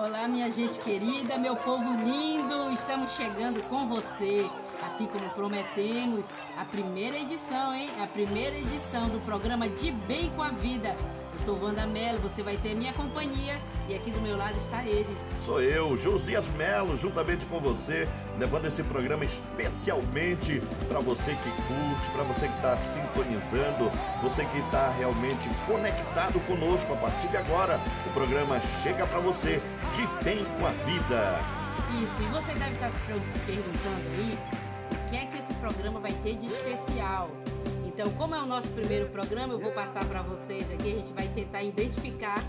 Olá, minha gente querida, meu povo lindo, estamos chegando com você. Assim como prometemos, a primeira edição, hein? A primeira edição do programa De Bem com a Vida. Eu sou Wanda Mello, você vai ter minha companhia e aqui do meu lado está ele. Sou eu, Josias Melo, juntamente com você, levando esse programa especialmente para você que curte, para você que está sintonizando, você que está realmente conectado conosco a partir de agora. O programa chega para você de bem com a vida. Isso, e você deve estar se perguntando aí o que é que esse programa vai ter de especial. Então, como é o nosso primeiro programa, eu vou passar para vocês aqui, a gente vai tentar identificar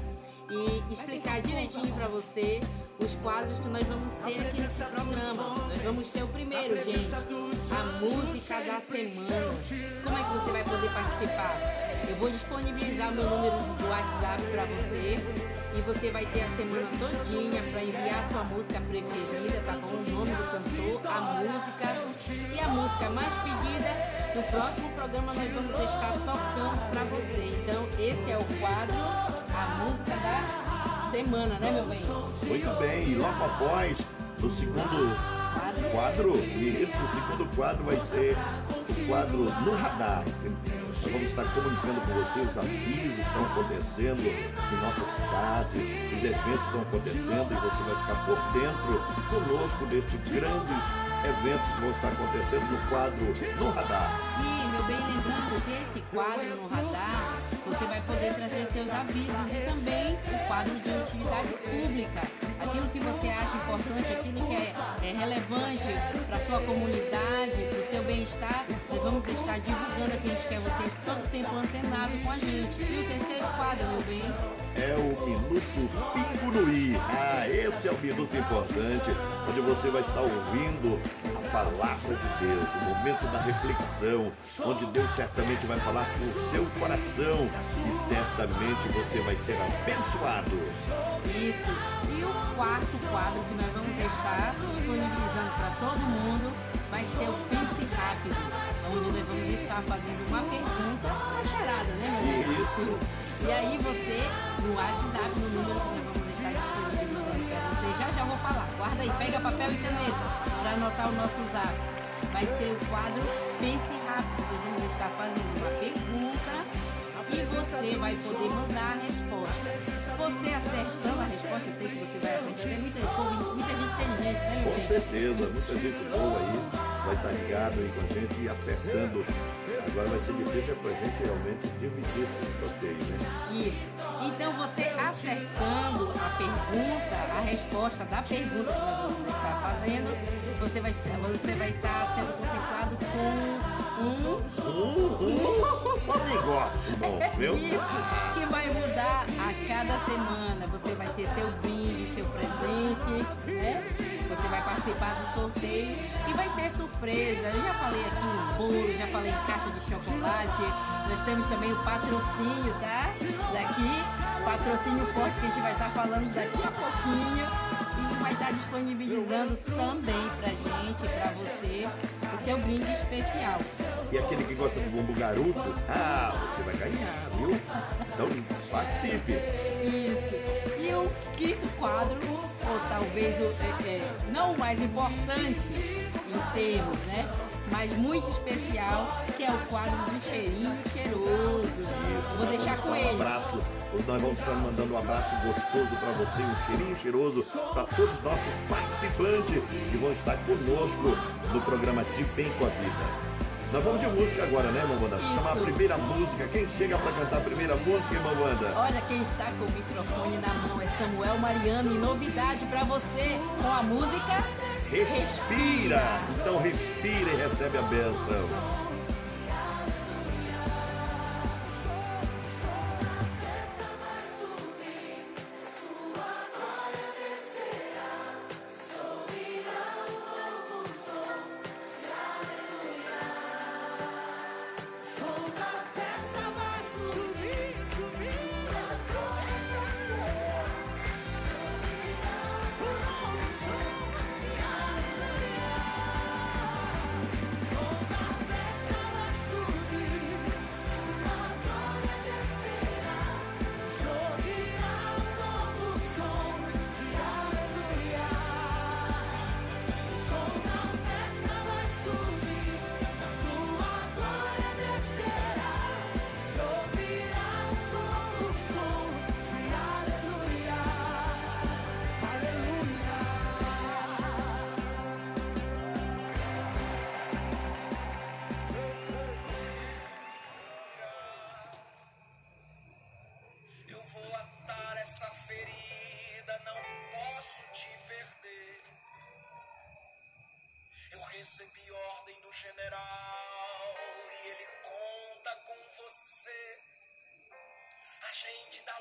e explicar direitinho para você os quadros que nós vamos ter aqui nesse programa. Nós vamos ter o primeiro, gente, a música da semana. Como é que você vai poder participar? Eu vou disponibilizar meu número do WhatsApp para você e você vai ter a semana todinha para enviar sua música preferida, tá bom? O nome do cantor, a música e a música mais pedida. No próximo programa nós vamos estar tocando para você. Então esse é o quadro, a música da semana, né, meu bem? Muito bem, e logo após, no segundo quadro, quadro e esse segundo quadro vai ter o quadro no radar. Nós vamos estar comunicando com você os avisos que estão acontecendo em nossa cidade, os eventos estão acontecendo e você vai ficar por dentro conosco destes grandes eventos que vão estar acontecendo no quadro No Radar. E, meu bem, lembrando que esse quadro no radar, você vai poder trazer seus avisos e também o quadro de utilidade pública. Aquilo que você acha importante, aquilo que é, é relevante para sua comunidade, para o seu bem-estar, nós vamos estar divulgando aqui. A gente quer vocês todo tempo antenado com a gente. E o terceiro quadro, meu bem? É o Minuto Pingo no I. Ah, esse é o minuto importante, onde você vai estar ouvindo a palavra de Deus, o momento da reflexão, onde Deus certamente vai falar com o seu coração e certamente você vai ser abençoado. Isso. E o quarto quadro que nós vamos estar disponibilizando para todo mundo vai ser o Pense Rápido, onde nós vamos estar fazendo uma pergunta, uma charada, né, meu amigo? Isso. E aí você, no WhatsApp, no número que nós vamos estar disponibilizando para você, já já vou falar. Guarda aí, pega papel e caneta para anotar o nosso zap. Vai ser o quadro Pense Rápido. Nós vamos estar fazendo uma pergunta e você vai poder mandar a resposta. Você acertando a resposta, eu sei que você vai acertar. Tem muita, muita gente inteligente, né, meu Com bem? certeza, muita gente boa aí vai estar ligado aí com a gente e acertando. Agora vai ser difícil pra gente realmente dividir esse sorteio, né? Isso. Então você acertando a pergunta, a resposta da pergunta que nós vamos estar fazendo, você vai, você vai estar sendo contemplado com um Um, um negócio bom, viu? Isso, que vai mudar a cada semana. Você vai ter seu brinde, seu presente, né? Você vai participar do sorteio e vai ser surpresa. Eu já falei aqui em bolo, já falei em caixa de chocolate. Nós temos também o patrocínio, tá? Daqui, patrocínio forte que a gente vai estar falando daqui a pouquinho e vai estar disponibilizando também pra gente, pra você, o seu brinde especial. E aquele que gosta do bombo garoto, ah, você vai ganhar, viu? Então participe. Isso. E o quinto quadro, ou talvez o, é, é, não o mais importante em termos, né? Mas muito especial, que é o quadro do cheirinho cheiroso. Isso, Vou deixar com dar um ele. abraço. Nós vamos estar mandando um abraço gostoso para você, um cheirinho cheiroso para todos os nossos participantes que vão estar conosco no programa De Bem com a Vida. Nós vamos de música agora, né, Mamanda? Isso. Chamar a primeira música. Quem chega para cantar a primeira música, hein, Mamanda? Olha quem está com o microfone na mão é Samuel Mariano e novidade pra você com a música Respira! Então respira e recebe a benção.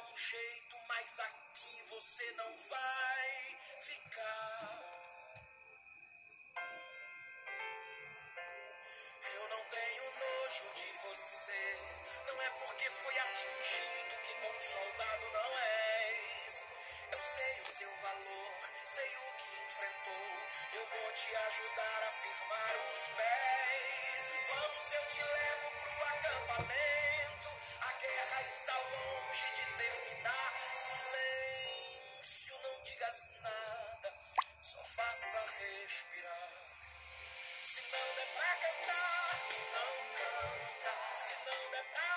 Um jeito, mas aqui você não vai ficar. Eu não tenho nojo de você. Não é porque foi atingido que bom soldado não és. Eu sei o seu valor, sei o que enfrentou. Eu vou te ajudar a firmar os pés. Vamos, eu te levo pro acampamento. A guerra está longe de terminar. Silêncio, não digas nada, só faça respirar. Se não der pra cantar, não canta. Se não der pra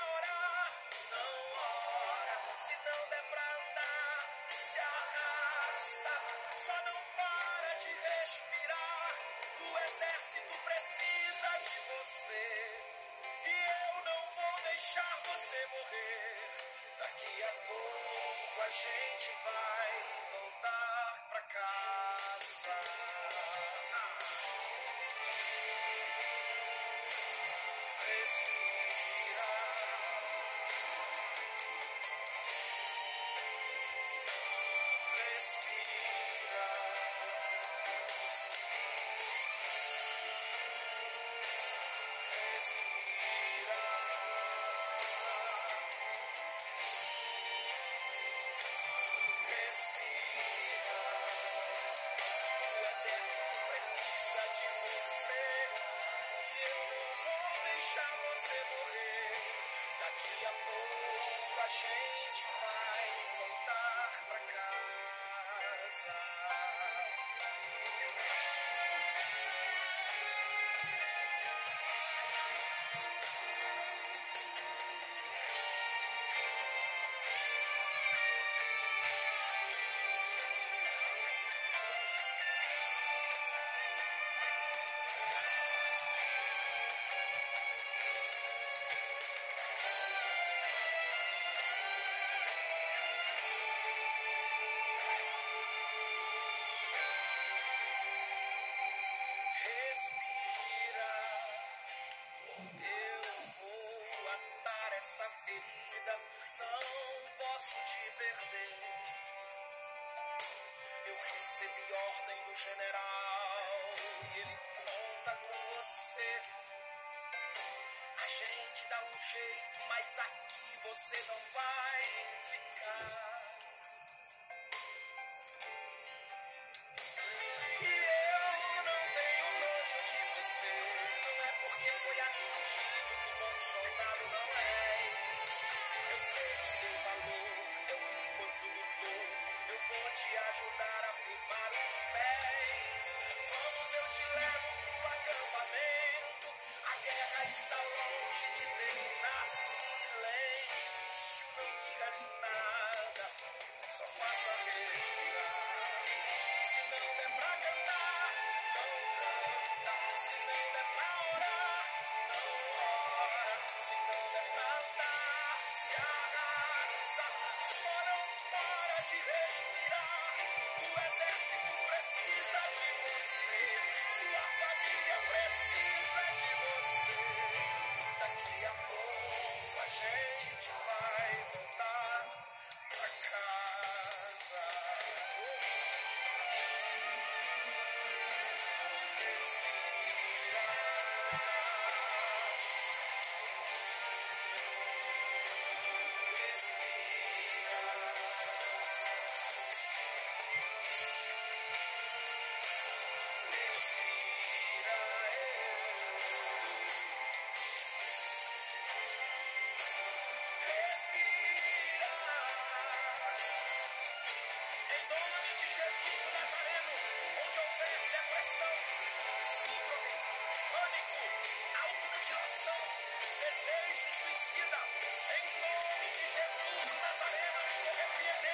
Respira. Eu vou atar essa ferida, não posso te perder. Eu recebi ordem do general e ele conta com você. A gente dá um jeito, mas aqui você não vai ficar.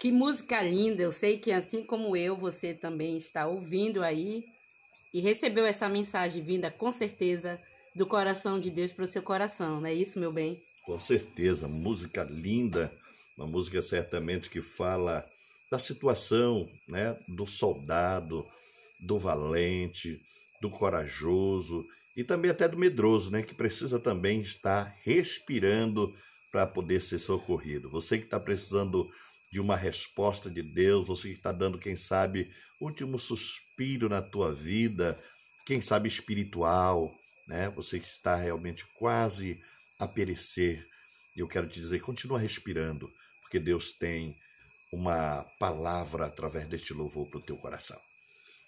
Que música linda! Eu sei que assim como eu, você também está ouvindo aí e recebeu essa mensagem vinda com certeza do coração de Deus para o seu coração, não é isso, meu bem? Com certeza, música linda, uma música certamente que fala da situação, né, do soldado, do valente, do corajoso e também até do medroso, né, que precisa também estar respirando para poder ser socorrido. Você que está precisando de uma resposta de Deus, você que está dando, quem sabe, último suspiro na tua vida, quem sabe espiritual, né? Você que está realmente quase a perecer. Eu quero te dizer, continua respirando, porque Deus tem uma palavra através deste louvor para o teu coração.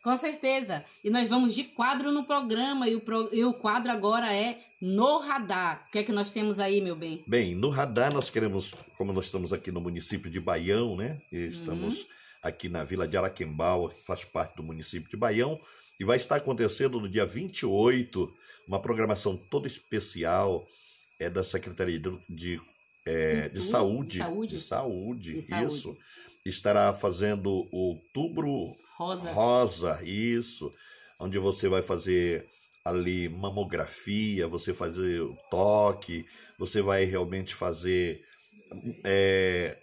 Com certeza. E nós vamos de quadro no programa e o, pro... e o quadro agora é No Radar. O que é que nós temos aí, meu bem? Bem, no Radar nós queremos, como nós estamos aqui no município de Baião, né? E estamos uhum. aqui na vila de Araquembaua, que faz parte do município de Baião, e vai estar acontecendo no dia 28 uma programação toda especial é da Secretaria de, de, é, de, saúde, de Saúde, de Saúde, de saúde. isso, estará fazendo outubro rosa. rosa, isso, onde você vai fazer ali mamografia, você fazer o toque, você vai realmente fazer é,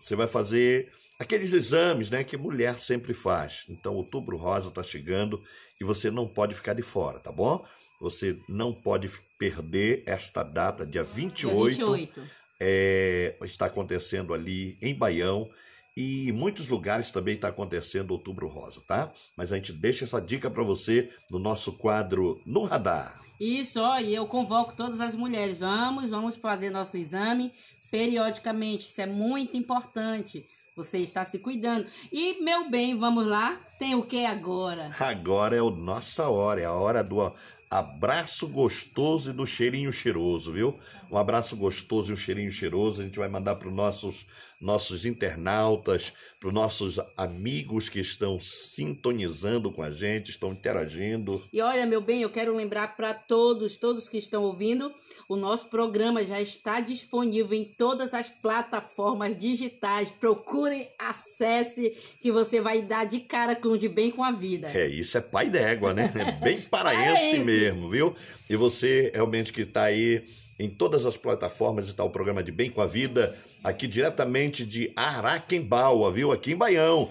você vai fazer aqueles exames, né, que mulher sempre faz. Então, outubro rosa está chegando e você não pode ficar de fora, tá bom? Você não pode perder esta data, dia 28. Dia 28. É, está acontecendo ali em Baião e em muitos lugares também está acontecendo Outubro Rosa, tá? Mas a gente deixa essa dica para você no nosso quadro No Radar. Isso, ó, e eu convoco todas as mulheres. Vamos, vamos fazer nosso exame periodicamente. Isso é muito importante. Você está se cuidando. E, meu bem, vamos lá? Tem o que agora? Agora é a nossa hora, é a hora do abraço gostoso e do cheirinho cheiroso, viu? Um abraço gostoso e um cheirinho cheiroso. A gente vai mandar para os nossos nossos internautas, para os nossos amigos que estão sintonizando com a gente, estão interagindo. E olha, meu bem, eu quero lembrar para todos, todos que estão ouvindo, o nosso programa já está disponível em todas as plataformas digitais. Procurem, acesse, que você vai dar de cara com o de bem com a vida. É, isso é pai d'égua, né? É bem paraense é mesmo, viu? E você realmente que está aí em todas as plataformas está o programa de Bem com a Vida aqui diretamente de Araquembaua, viu? Aqui em Baião.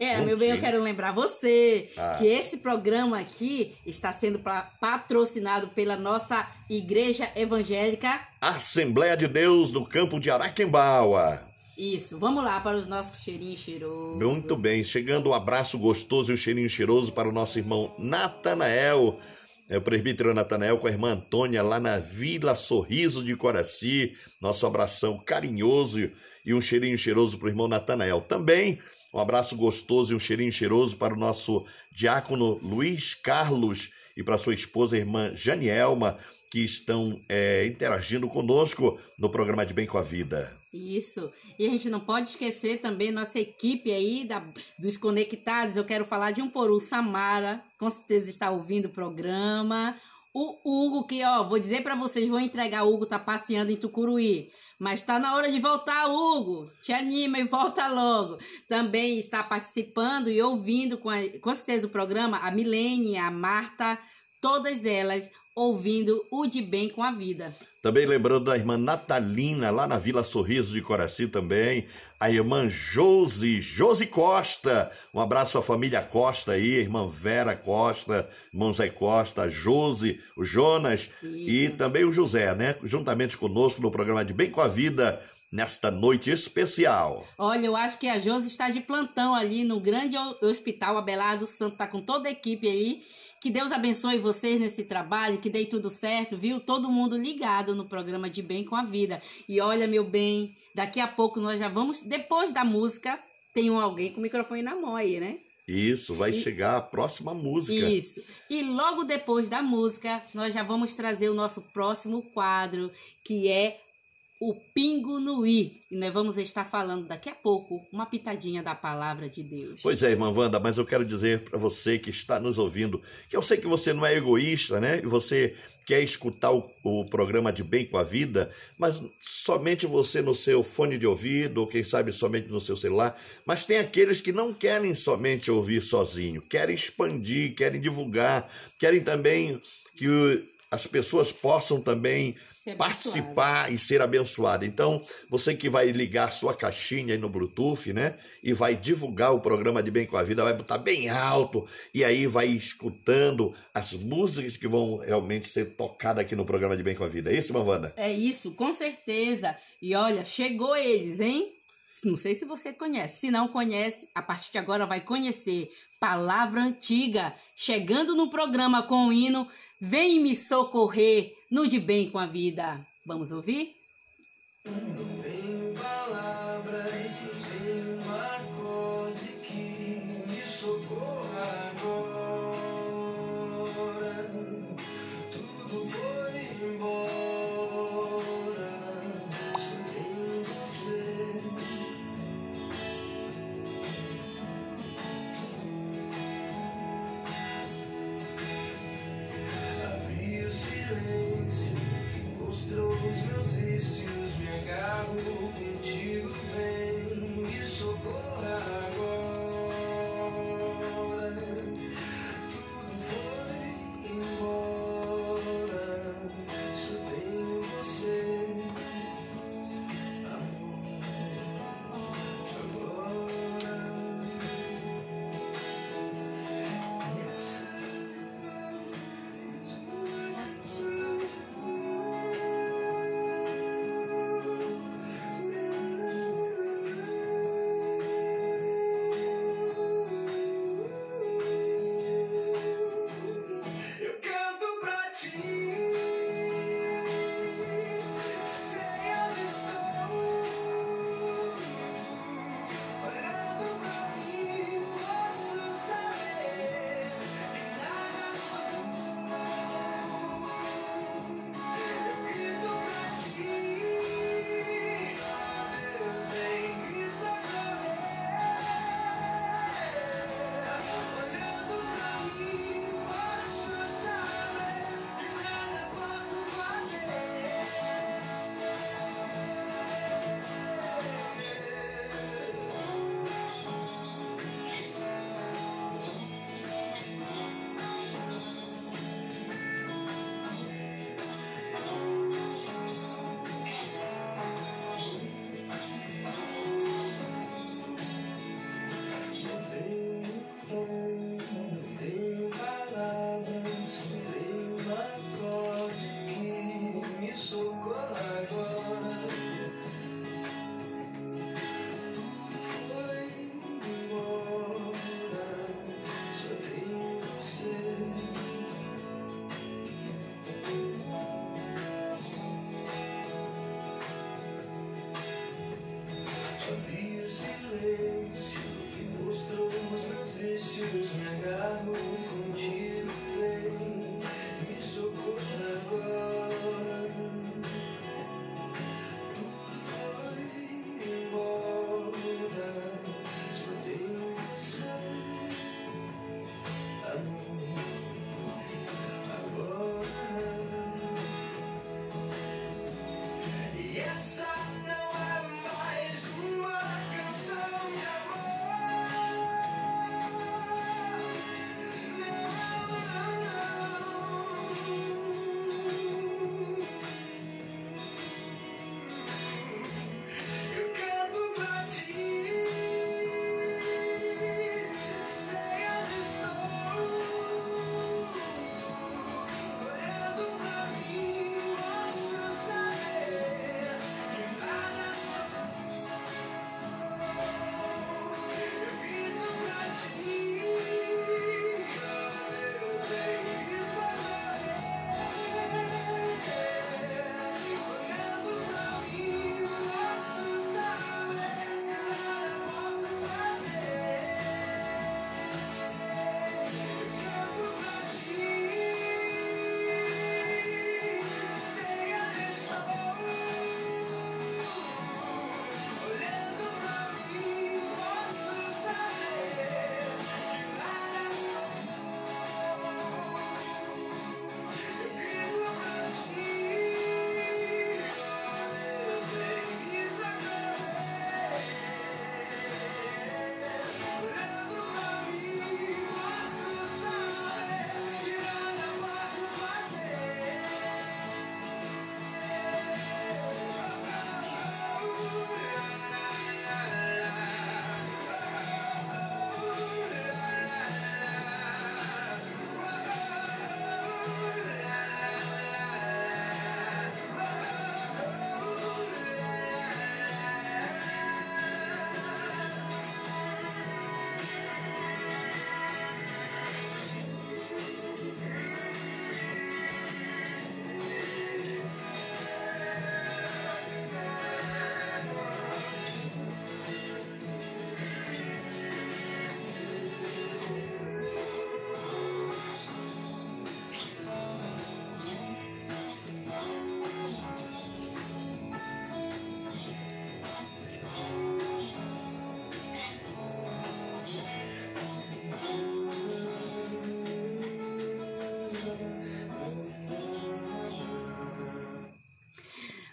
É, Juntinho. meu bem, eu quero lembrar você ah. que esse programa aqui está sendo patrocinado pela nossa Igreja Evangélica Assembleia de Deus do Campo de Araquembaua. Isso, vamos lá para os nossos cheirinhos cheirosos. Muito bem, chegando o um abraço gostoso e o um cheirinho cheiroso para o nosso irmão Natanael é o presbítero Natanael com a irmã Antônia lá na Vila Sorriso de Coraci. Nosso abração carinhoso e um cheirinho cheiroso para o irmão Natanael. Também um abraço gostoso e um cheirinho cheiroso para o nosso diácono Luiz Carlos e para sua esposa, a irmã Janielma, que estão é, interagindo conosco no programa de Bem com a Vida. Isso. E a gente não pode esquecer também nossa equipe aí da, dos Conectados. Eu quero falar de um por um, Samara, com certeza está ouvindo o programa. O Hugo, que ó, vou dizer para vocês, vou entregar. O Hugo tá passeando em Tucuruí. Mas tá na hora de voltar, Hugo. Te anima e volta logo. Também está participando e ouvindo com, a, com certeza o programa a Milene, a Marta, todas elas ouvindo o de bem com a vida. Também lembrando da irmã Natalina, lá na Vila Sorriso de Coraci também. A irmã Josi, Josi Costa. Um abraço à família Costa aí, a irmã Vera Costa, irmão Zé Costa, a Josi, o Jonas Isso. e também o José, né? Juntamente conosco no programa de Bem com a Vida, nesta noite especial. Olha, eu acho que a Josi está de plantão ali no grande hospital Abelardo Santo, tá com toda a equipe aí que Deus abençoe vocês nesse trabalho, que dê tudo certo, viu? Todo mundo ligado no programa de Bem com a Vida. E olha, meu bem, daqui a pouco nós já vamos, depois da música, tem um alguém com o microfone na mão aí, né? Isso, vai e... chegar a próxima música. Isso. E logo depois da música, nós já vamos trazer o nosso próximo quadro, que é o Pingo no I. E nós vamos estar falando daqui a pouco uma pitadinha da palavra de Deus. Pois é, irmã Wanda, mas eu quero dizer para você que está nos ouvindo que eu sei que você não é egoísta, né? E você quer escutar o, o, programa de Bem com a Vida, mas somente você no seu fone de ouvido, ou quem sabe somente no seu celular. Mas tem aqueles que não querem somente ouvir sozinho, querem expandir, querem divulgar, querem também que as pessoas possam também participar e ser abençoado. Então, você que vai ligar sua caixinha aí no Bluetooth, né? E vai divulgar o programa de Bem com a Vida, vai botar bem alto e aí vai escutando as músicas que vão realmente ser tocadas aqui no programa de Bem com a Vida. É isso, Mavanda? É isso, com certeza. E olha, chegou eles, hein? Não sei se você conhece. Se não conhece, a partir de agora vai conhecer. Palavra antiga, chegando no programa com o hino Vem me socorrer no de bem com a vida. Vamos ouvir? mostrou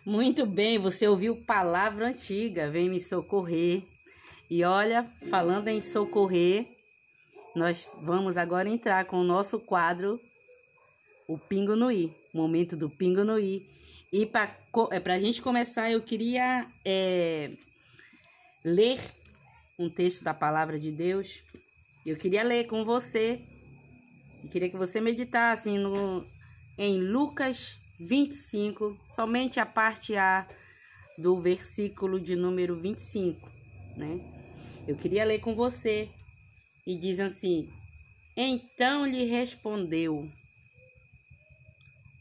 Muito bem, você ouviu palavra antiga, vem me socorrer. E olha, falando em socorrer, nós vamos agora entrar com o nosso quadro, o Pingo no I, momento do Pingo no I. E para é, a gente começar, eu queria é, ler um texto da palavra de Deus. Eu queria ler com você. E queria que você meditasse no, em Lucas 25, somente a parte A do versículo de número 25, né? Eu queria ler com você e diz assim: Então lhe respondeu,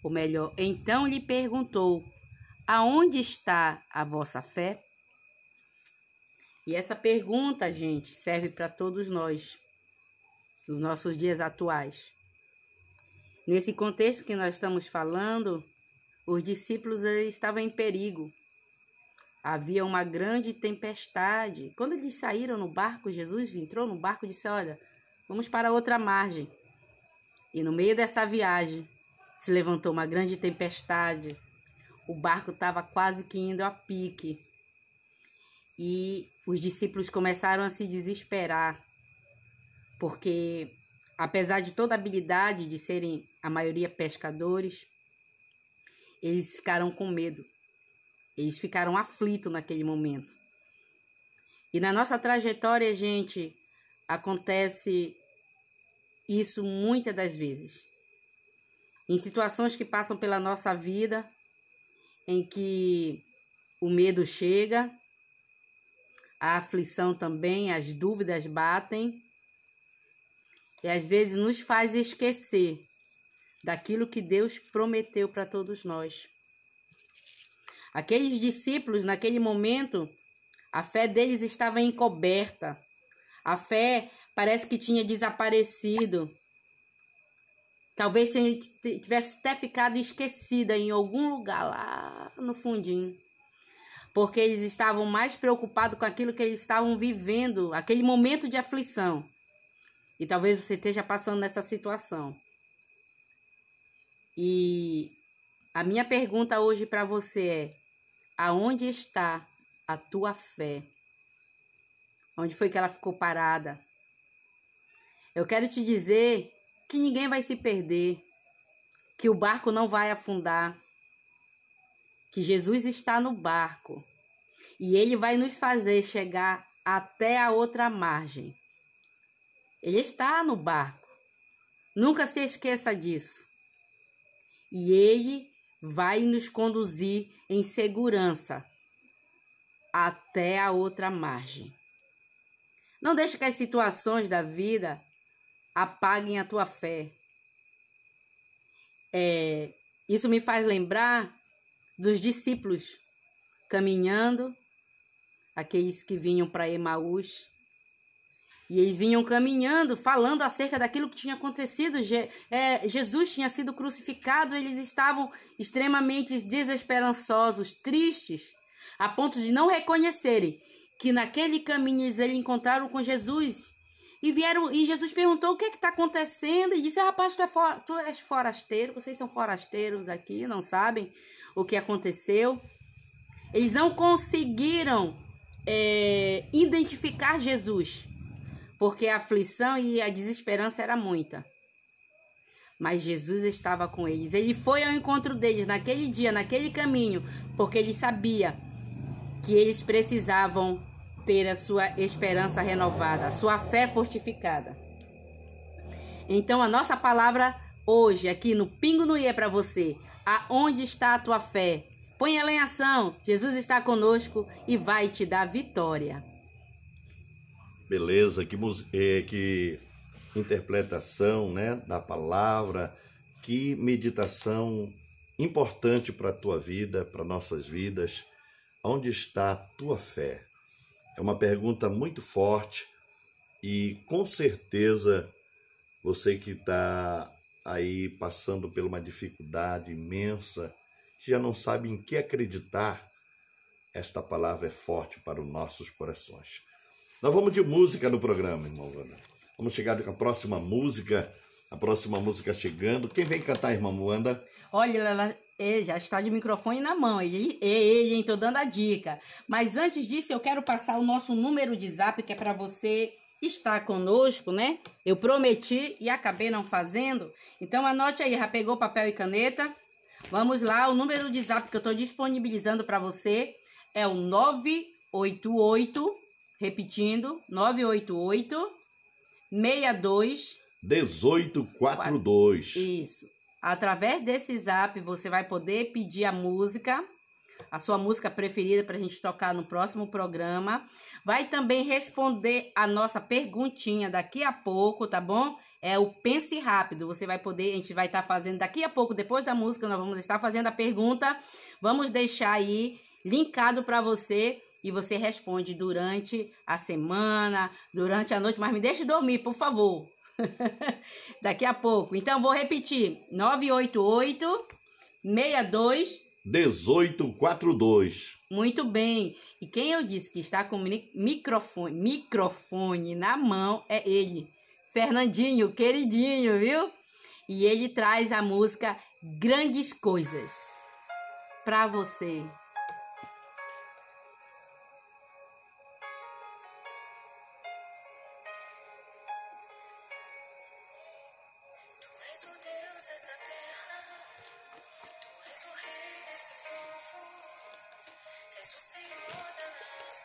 ou melhor, então lhe perguntou: Aonde está a vossa fé? E essa pergunta, gente, serve para todos nós, nos nossos dias atuais. Nesse contexto que nós estamos falando, os discípulos estavam em perigo. Havia uma grande tempestade. Quando eles saíram no barco, Jesus entrou no barco e disse: Olha, vamos para outra margem. E no meio dessa viagem se levantou uma grande tempestade. O barco estava quase que indo a pique. E os discípulos começaram a se desesperar, porque apesar de toda a habilidade de serem a maioria pescadores, eles ficaram com medo. Eles ficaram aflitos naquele momento. E na nossa trajetória, gente, acontece isso muitas das vezes. Em situações que passam pela nossa vida, em que o medo chega, a aflição também, as dúvidas batem, e às vezes nos faz esquecer daquilo que Deus prometeu para todos nós. Aqueles discípulos, naquele momento, a fé deles estava encoberta. A fé parece que tinha desaparecido. Talvez tivesse até ficado esquecida em algum lugar lá no fundinho. Porque eles estavam mais preocupados com aquilo que eles estavam vivendo, aquele momento de aflição. E talvez você esteja passando nessa situação. E a minha pergunta hoje para você é: aonde está a tua fé? Onde foi que ela ficou parada? Eu quero te dizer que ninguém vai se perder, que o barco não vai afundar, que Jesus está no barco e ele vai nos fazer chegar até a outra margem. Ele está no barco. Nunca se esqueça disso. E ele vai nos conduzir em segurança até a outra margem. Não deixe que as situações da vida apaguem a tua fé. É, isso me faz lembrar dos discípulos caminhando, aqueles que vinham para Emaús, e eles vinham caminhando, falando acerca daquilo que tinha acontecido. Je é, Jesus tinha sido crucificado, eles estavam extremamente desesperançosos, tristes, a ponto de não reconhecerem que naquele caminho eles, encontraram com Jesus. E vieram e Jesus perguntou o que é está acontecendo e disse: Rapaz, tu, é for, tu és forasteiro, vocês são forasteiros aqui, não sabem o que aconteceu. Eles não conseguiram é, identificar Jesus porque a aflição e a desesperança era muita. Mas Jesus estava com eles. Ele foi ao encontro deles naquele dia, naquele caminho, porque ele sabia que eles precisavam ter a sua esperança renovada, a sua fé fortificada. Então a nossa palavra hoje aqui no Pingo no I é para você. Aonde está a tua fé? Põe ela em ação. Jesus está conosco e vai te dar vitória. Beleza, que, é, que interpretação né, da palavra, que meditação importante para a tua vida, para nossas vidas. Onde está a tua fé? É uma pergunta muito forte e com certeza você que está aí passando por uma dificuldade imensa, que já não sabe em que acreditar, esta palavra é forte para os nossos corações. Nós vamos de música no programa, irmão Wanda. Vamos chegar com a próxima música. A próxima música chegando. Quem vem cantar, irmã Wanda? Olha, ela, Ele já está de microfone na mão. Ele, ele, hein? Tô dando a dica. Mas antes disso, eu quero passar o nosso número de zap, que é para você estar conosco, né? Eu prometi e acabei não fazendo. Então anote aí, já pegou papel e caneta? Vamos lá, o número de zap que eu estou disponibilizando para você é o 988, repetindo, 988 62 1842. Isso. Através desse zap você vai poder pedir a música, a sua música preferida para a gente tocar no próximo programa. Vai também responder a nossa perguntinha daqui a pouco, tá bom? É o Pense Rápido. Você vai poder, a gente vai estar tá fazendo daqui a pouco, depois da música, nós vamos estar fazendo a pergunta. Vamos deixar aí linkado para você e você responde durante a semana, durante a noite, mas me deixe dormir, por favor. Daqui a pouco. Então, vou repetir: 988 62 1842. Muito bem. E quem eu disse que está com microfone, microfone na mão é ele, Fernandinho, queridinho, viu? E ele traz a música Grandes Coisas para você. dessa terra. Tu és o rei desse povo, és o Senhor da nação.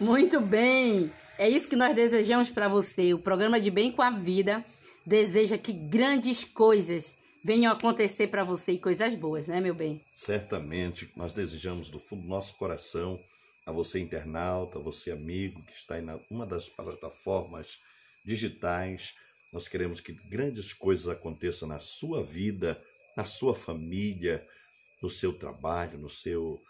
Muito bem. É isso que nós desejamos para você. O programa de Bem com a Vida deseja que grandes coisas venham acontecer para você e coisas boas, né, meu bem? Certamente, nós desejamos do fundo do nosso coração a você internauta, a você amigo que está em uma das plataformas digitais. Nós queremos que grandes coisas aconteçam na sua vida, na sua família, no seu trabalho, no seu,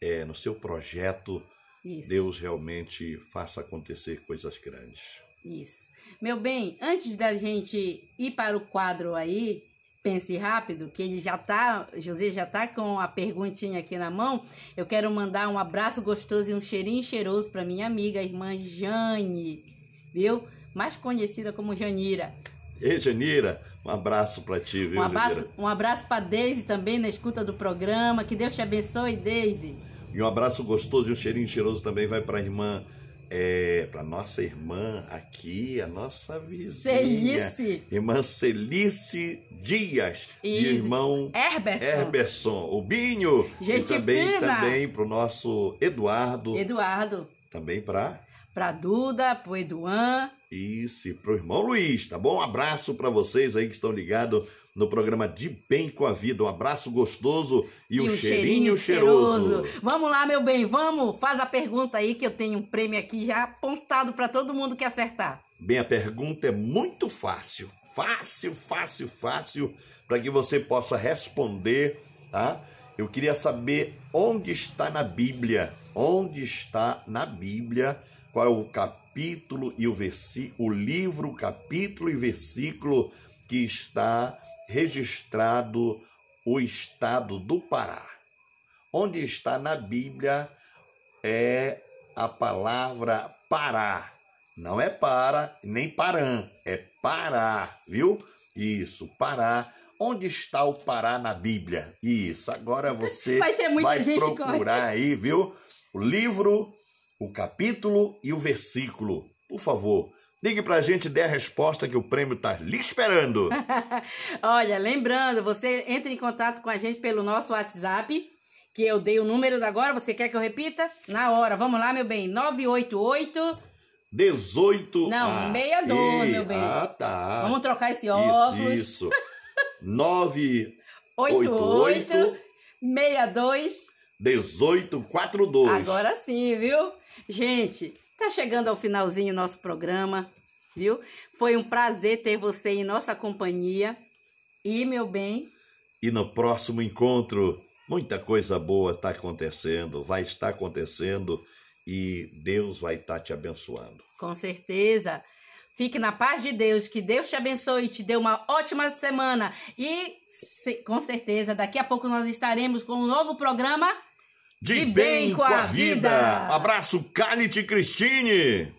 é, no seu projeto. Isso. Deus realmente faça acontecer coisas grandes. Isso. Meu bem, antes da gente ir para o quadro aí, pense rápido, que ele já tá, José já tá com a perguntinha aqui na mão. Eu quero mandar um abraço gostoso e um cheirinho cheiroso para minha amiga, a irmã Jane, viu? Mais conhecida como Janira. Ei, Janira, um abraço para ti, viu, Um abraço, Janira? um abraço para Deise também na escuta do programa. Que Deus te abençoe, Deise. E um abraço gostoso e um cheirinho cheiroso também vai para a irmã, é, para nossa irmã aqui, a nossa vizinha. Celice. Irmã Celice Dias e Isso. irmão Herberson. Herberson, o Binho. Gente e também, fina. também para o nosso Eduardo, Eduardo. também para Pra Duda, pro Eduan. isso, e para o irmão Luiz, tá bom? Um abraço para vocês aí que estão ligados no programa De Bem com a Vida. Um abraço gostoso e, um, cheirinho, cheiroso. Vamos lá, meu bem, vamos. Faz a pergunta aí que eu tenho um prêmio aqui já apontado para todo mundo que acertar. Bem, a pergunta é muito fácil. Fácil, fácil, fácil, para que você possa responder, tá? Eu queria saber onde está na Bíblia, onde está na Bíblia, qual é o capítulo e o versículo, o livro, capítulo e versículo que está registrado o estado do Pará. Onde está na Bíblia é a palavra Pará. Não é para, nem Parã, é Pará, viu? Isso, Pará. Onde está o Pará na Bíblia? Isso, agora você Vai ter muita vai gente procurar aí, viu? O livro, o capítulo e o versículo. Por favor, ligue pra gente e dê a resposta que o prêmio tá lhe esperando. Olha, lembrando, você entra em contato com a gente pelo nosso WhatsApp, que eu dei o número da agora. Você quer que eu repita? Na hora. Vamos lá, meu bem. 988. 18. Não, ah, 62, ei, meu bem. Ah, tá. Vamos trocar esse óculos. Isso, isso. 9 88 62 1842. Agora sim, viu? Gente, tá chegando ao finalzinho o nosso programa, viu? Foi um prazer ter você em nossa companhia. E, meu bem, E no próximo encontro, muita coisa boa está acontecendo, vai estar acontecendo e Deus vai estar te abençoando. com certeza. Fique na paz de Deus, que Deus te abençoe e te dê uma ótima semana. E se- com certeza, daqui a pouco nós estaremos com um novo programa. De, bem, com a vida. Abraço, Cálice Cristine.